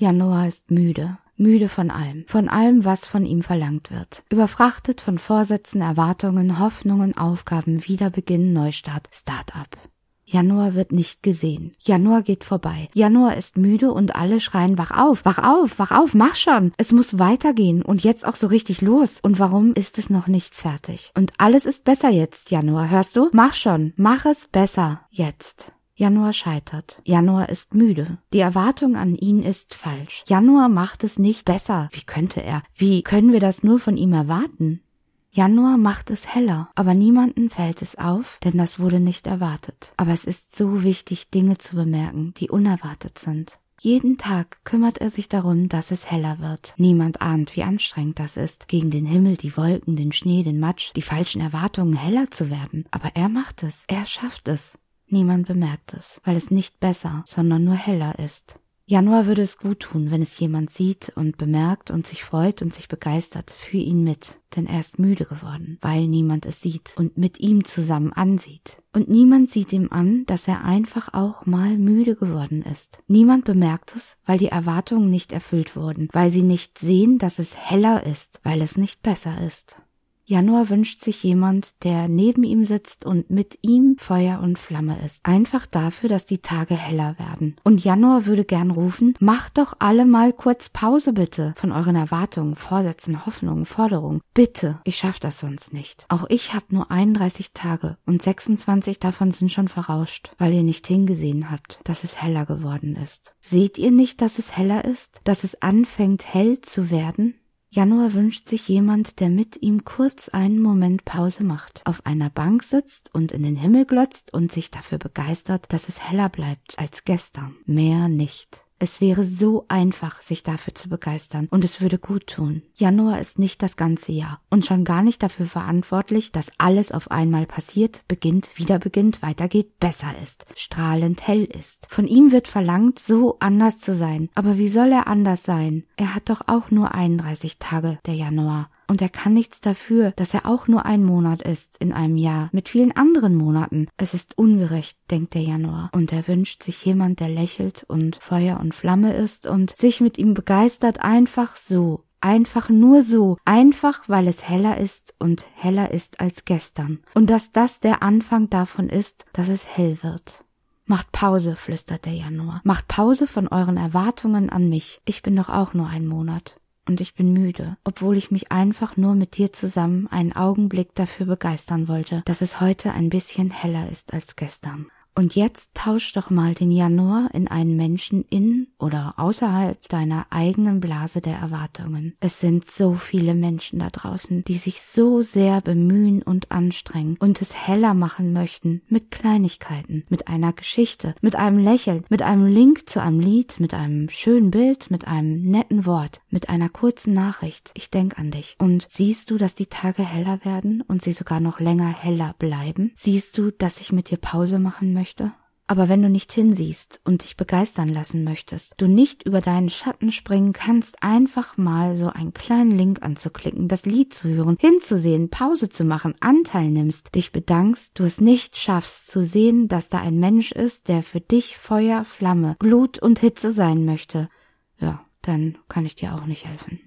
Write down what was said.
Januar ist müde. Müde von allem, von allem, was von ihm verlangt wird. Überfrachtet von Vorsätzen, Erwartungen, Hoffnungen, Aufgaben, Wiederbeginn, Neustart, Start-up. Januar wird nicht gesehen. Januar geht vorbei. Januar ist müde und alle schreien wach auf, wach auf, wach auf, mach schon. Es muss weitergehen und jetzt auch so richtig los. Und warum ist es noch nicht fertig? Und alles ist besser jetzt, Januar, hörst du? Mach schon, mach es besser jetzt. Januar scheitert. Januar ist müde. Die Erwartung an ihn ist falsch. Januar macht es nicht besser. Wie könnte er? Wie können wir das nur von ihm erwarten? Januar macht es heller, aber niemanden fällt es auf, denn das wurde nicht erwartet. Aber es ist so wichtig, Dinge zu bemerken, die unerwartet sind. Jeden Tag kümmert er sich darum, dass es heller wird. Niemand ahnt, wie anstrengend das ist, gegen den Himmel, die Wolken, den Schnee, den Matsch, die falschen Erwartungen heller zu werden. Aber er macht es, er schafft es. Niemand bemerkt es, weil es nicht besser, sondern nur heller ist. Januar würde es gut tun, wenn es jemand sieht und bemerkt und sich freut und sich begeistert für ihn mit, denn er ist müde geworden, weil niemand es sieht und mit ihm zusammen ansieht. Und niemand sieht ihm an, dass er einfach auch mal müde geworden ist. Niemand bemerkt es, weil die Erwartungen nicht erfüllt wurden, weil sie nicht sehen, dass es heller ist, weil es nicht besser ist. Januar wünscht sich jemand, der neben ihm sitzt und mit ihm Feuer und Flamme ist. Einfach dafür, dass die Tage heller werden. Und Januar würde gern rufen, macht doch alle mal kurz Pause bitte von euren Erwartungen, Vorsätzen, Hoffnungen, Forderungen. Bitte, ich schaff das sonst nicht. Auch ich habe nur 31 Tage und 26 davon sind schon verrauscht, weil ihr nicht hingesehen habt, dass es heller geworden ist. Seht ihr nicht, dass es heller ist? Dass es anfängt hell zu werden? Januar wünscht sich jemand, der mit ihm kurz einen Moment Pause macht, auf einer Bank sitzt und in den Himmel glotzt und sich dafür begeistert, dass es heller bleibt als gestern. Mehr nicht. Es wäre so einfach, sich dafür zu begeistern und es würde gut tun. Januar ist nicht das ganze Jahr und schon gar nicht dafür verantwortlich, dass alles auf einmal passiert, beginnt, wieder beginnt, weitergeht, besser ist, strahlend hell ist. Von ihm wird verlangt, so anders zu sein. Aber wie soll er anders sein? Er hat doch auch nur 31 Tage, der Januar und er kann nichts dafür, dass er auch nur ein Monat ist in einem Jahr mit vielen anderen Monaten. Es ist ungerecht, denkt der Januar, und er wünscht sich jemand, der lächelt und Feuer und Flamme ist und sich mit ihm begeistert einfach so, Einfach nur so, einfach weil es heller ist und heller ist als gestern. Und dass das der Anfang davon ist, dass es hell wird. Macht Pause, flüstert der Januar. Macht Pause von euren Erwartungen an mich. Ich bin doch auch nur ein Monat und ich bin müde, obwohl ich mich einfach nur mit dir zusammen einen Augenblick dafür begeistern wollte, dass es heute ein bisschen heller ist als gestern. Und jetzt tausch doch mal den Januar in einen Menschen in oder außerhalb deiner eigenen Blase der Erwartungen. Es sind so viele Menschen da draußen, die sich so sehr bemühen und anstrengen und es heller machen möchten mit Kleinigkeiten, mit einer Geschichte, mit einem Lächeln, mit einem Link zu einem Lied, mit einem schönen Bild, mit einem netten Wort, mit einer kurzen Nachricht. Ich denk an dich. Und siehst du, dass die Tage heller werden und sie sogar noch länger heller bleiben? Siehst du, dass ich mit dir Pause machen möchte? Möchte. Aber wenn du nicht hinsiehst und dich begeistern lassen möchtest, du nicht über deinen Schatten springen kannst, einfach mal so einen kleinen Link anzuklicken, das Lied zu hören, hinzusehen, Pause zu machen, Anteil nimmst, dich bedankst, du es nicht schaffst zu sehen, dass da ein Mensch ist, der für dich Feuer, Flamme, Glut und Hitze sein möchte, ja, dann kann ich dir auch nicht helfen.